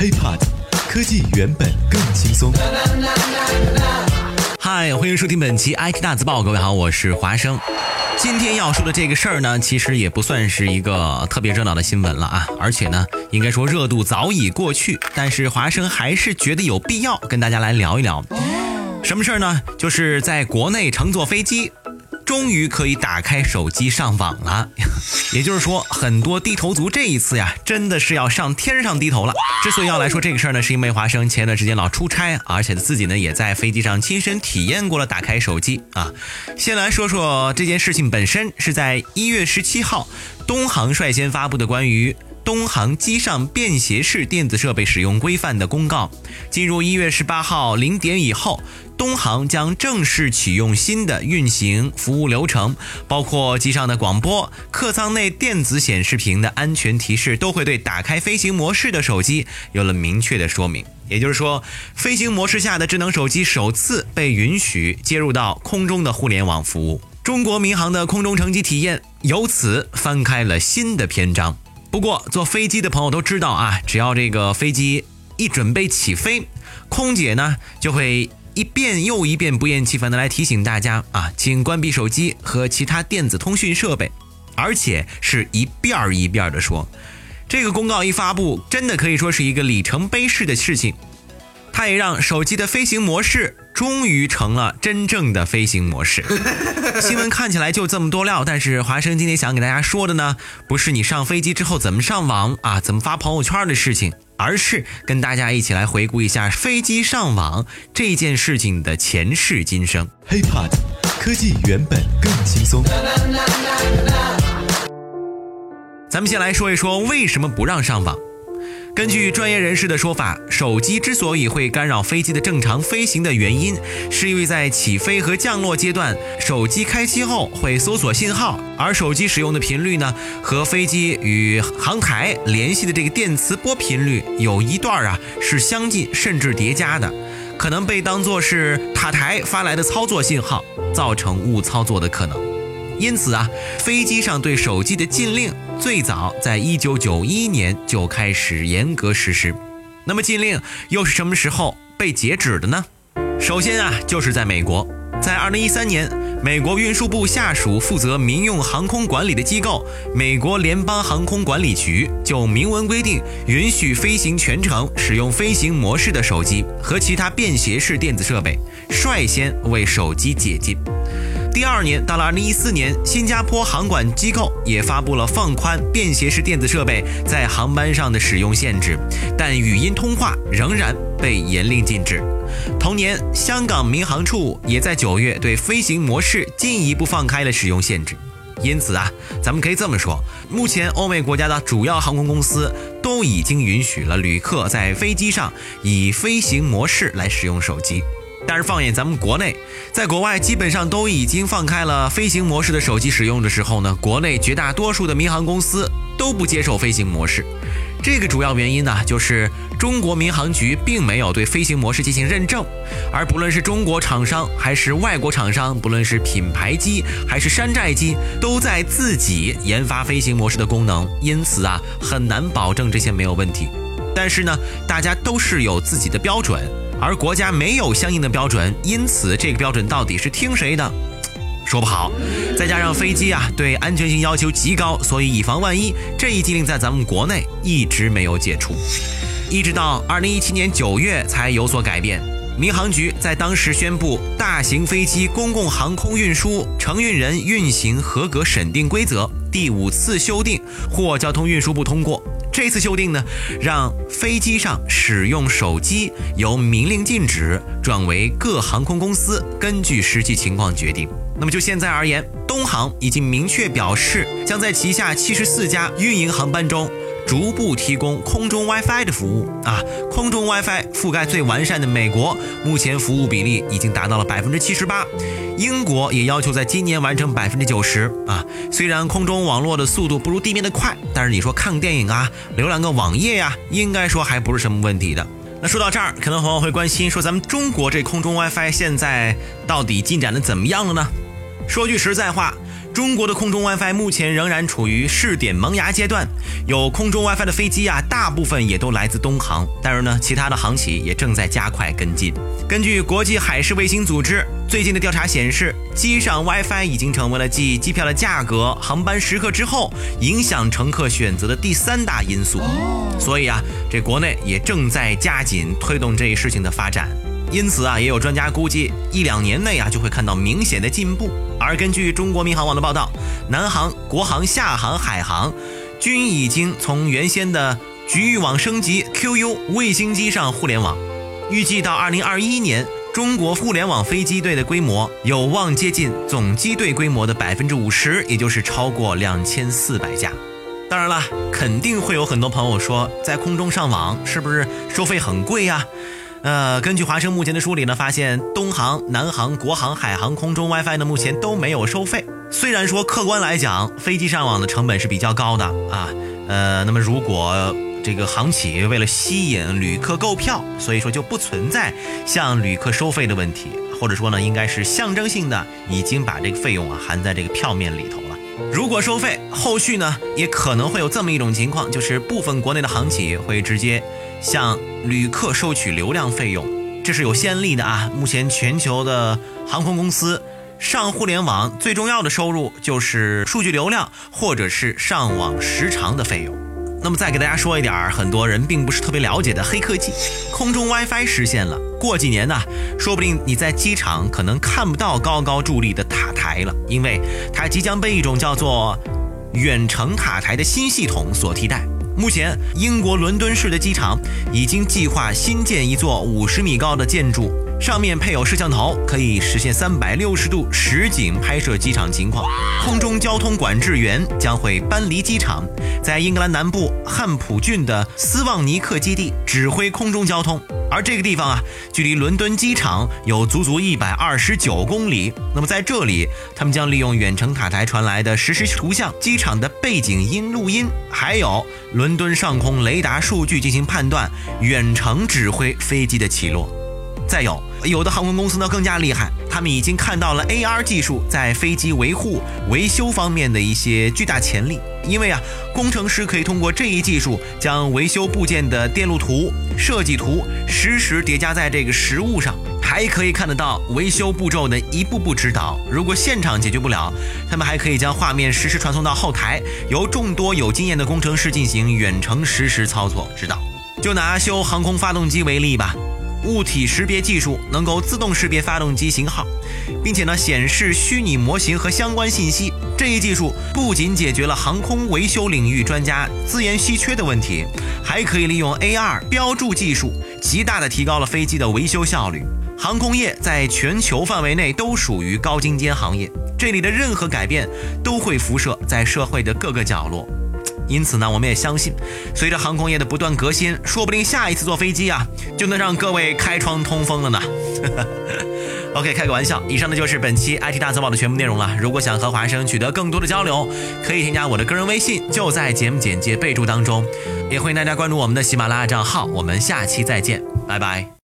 HiPod，科技原本更轻松。嗨，欢迎收听本期 IT 大字报，各位好，我是华生。今天要说的这个事儿呢，其实也不算是一个特别热闹的新闻了啊，而且呢，应该说热度早已过去，但是华生还是觉得有必要跟大家来聊一聊。什么事儿呢？就是在国内乘坐飞机。终于可以打开手机上网了，也就是说，很多低头族这一次呀，真的是要上天上低头了。之所以要来说这个事儿呢，是因为华生前段时间老出差，而且自己呢也在飞机上亲身体验过了打开手机啊。先来说说这件事情本身，是在一月十七号，东航率先发布的关于。东航机上便携式电子设备使用规范的公告，进入一月十八号零点以后，东航将正式启用新的运行服务流程，包括机上的广播、客舱内电子显示屏的安全提示，都会对打开飞行模式的手机有了明确的说明。也就是说，飞行模式下的智能手机首次被允许接入到空中的互联网服务。中国民航的空中乘机体验由此翻开了新的篇章。不过，坐飞机的朋友都知道啊，只要这个飞机一准备起飞，空姐呢就会一遍又一遍不厌其烦的来提醒大家啊，请关闭手机和其他电子通讯设备，而且是一遍儿一遍儿的说。这个公告一发布，真的可以说是一个里程碑式的事情。它也让手机的飞行模式终于成了真正的飞行模式。新闻看起来就这么多料，但是华生今天想给大家说的呢，不是你上飞机之后怎么上网啊，怎么发朋友圈的事情，而是跟大家一起来回顾一下飞机上网这件事情的前世今生。HiPod，科技原本更轻松。咱们先来说一说为什么不让上网。根据专业人士的说法，手机之所以会干扰飞机的正常飞行的原因，是因为在起飞和降落阶段，手机开机后会搜索信号，而手机使用的频率呢，和飞机与航台联系的这个电磁波频率有一段啊是相近甚至叠加的，可能被当作是塔台发来的操作信号，造成误操作的可能。因此啊，飞机上对手机的禁令最早在一九九一年就开始严格实施。那么禁令又是什么时候被截止的呢？首先啊，就是在美国，在二零一三年，美国运输部下属负责民用航空管理的机构——美国联邦航空管理局就明文规定，允许飞行全程使用飞行模式的手机和其他便携式电子设备，率先为手机解禁。第二年，到了二零一四年，新加坡航管机构也发布了放宽便携式电子设备在航班上的使用限制，但语音通话仍然被严令禁止。同年，香港民航处也在九月对飞行模式进一步放开了使用限制。因此啊，咱们可以这么说，目前欧美国家的主要航空公司都已经允许了旅客在飞机上以飞行模式来使用手机。但是放眼咱们国内，在国外基本上都已经放开了飞行模式的手机使用的时候呢，国内绝大多数的民航公司都不接受飞行模式。这个主要原因呢，就是中国民航局并没有对飞行模式进行认证，而不论是中国厂商还是外国厂商，不论是品牌机还是山寨机，都在自己研发飞行模式的功能，因此啊，很难保证这些没有问题。但是呢，大家都是有自己的标准。而国家没有相应的标准，因此这个标准到底是听谁的，说不好。再加上飞机啊对安全性要求极高，所以以防万一，这一禁令在咱们国内一直没有解除，一直到二零一七年九月才有所改变。民航局在当时宣布《大型飞机公共航空运输承运人运行合格审定规则》第五次修订获交通运输部通过。这次修订呢，让飞机上使用手机由明令禁止转为各航空公司根据实际情况决定。那么就现在而言，东航已经明确表示，将在旗下七十四家运营航班中。逐步提供空中 WiFi 的服务啊，空中 WiFi 覆盖最完善的美国，目前服务比例已经达到了百分之七十八。英国也要求在今年完成百分之九十啊。虽然空中网络的速度不如地面的快，但是你说看电影啊，浏览个网页呀，应该说还不是什么问题的。那说到这儿，可能朋友会关心，说咱们中国这空中 WiFi 现在到底进展的怎么样了呢？说句实在话。中国的空中 WiFi 目前仍然处于试点萌芽阶段，有空中 WiFi 的飞机啊，大部分也都来自东航。但是呢，其他的航企也正在加快跟进。根据国际海事卫星组织最近的调查显示，机上 WiFi 已经成为了继机票的价格、航班时刻之后，影响乘客选择的第三大因素。所以啊，这国内也正在加紧推动这一事情的发展。因此啊，也有专家估计，一两年内啊就会看到明显的进步。而根据中国民航网的报道，南航、国航、厦航、海航均已经从原先的局域网升级 QU 卫星机上互联网。预计到二零二一年，中国互联网飞机队的规模有望接近总机队规模的百分之五十，也就是超过两千四百架。当然了，肯定会有很多朋友说，在空中上网是不是收费很贵呀？呃，根据华生目前的梳理呢，发现东航、南航、国航、海航空中 WiFi 呢，目前都没有收费。虽然说客观来讲，飞机上网的成本是比较高的啊，呃，那么如果这个航企为了吸引旅客购票，所以说就不存在向旅客收费的问题，或者说呢，应该是象征性的已经把这个费用啊含在这个票面里头了。如果收费，后续呢也可能会有这么一种情况，就是部分国内的航企会直接。向旅客收取流量费用，这是有先例的啊。目前全球的航空公司上互联网最重要的收入就是数据流量或者是上网时长的费用。那么再给大家说一点，很多人并不是特别了解的黑科技，空中 WiFi 实现了。过几年呢，说不定你在机场可能看不到高高伫立的塔台了，因为它即将被一种叫做远程塔台的新系统所替代。目前，英国伦敦市的机场已经计划新建一座五十米高的建筑，上面配有摄像头，可以实现三百六十度实景拍摄机场情况。空中交通管制员将会搬离机场，在英格兰南部汉普郡的斯旺尼克基地指挥空中交通。而这个地方啊，距离伦敦机场有足足一百二十九公里。那么在这里，他们将利用远程塔台传来的实时图像、机场的背景音录音，还有伦敦上空雷达数据进行判断，远程指挥飞机的起落。再有，有的航空公司呢更加厉害，他们已经看到了 AR 技术在飞机维护、维修方面的一些巨大潜力。因为啊，工程师可以通过这一技术，将维修部件的电路图、设计图实时叠加在这个实物上，还可以看得到维修步骤的一步步指导。如果现场解决不了，他们还可以将画面实时传送到后台，由众多有经验的工程师进行远程实时操作指导。就拿修航空发动机为例吧。物体识别技术能够自动识别发动机型号，并且呢显示虚拟模型和相关信息。这一技术不仅解决了航空维修领域专家资源稀缺的问题，还可以利用 AR 标注技术，极大的提高了飞机的维修效率。航空业在全球范围内都属于高精尖行业，这里的任何改变都会辐射在社会的各个角落。因此呢，我们也相信，随着航空业的不断革新，说不定下一次坐飞机啊，就能让各位开窗通风了呢。OK，开个玩笑。以上呢就是本期 IT 大字报的全部内容了。如果想和华生取得更多的交流，可以添加我的个人微信，就在节目简介备注当中。也欢迎大家关注我们的喜马拉雅账号。我们下期再见，拜拜。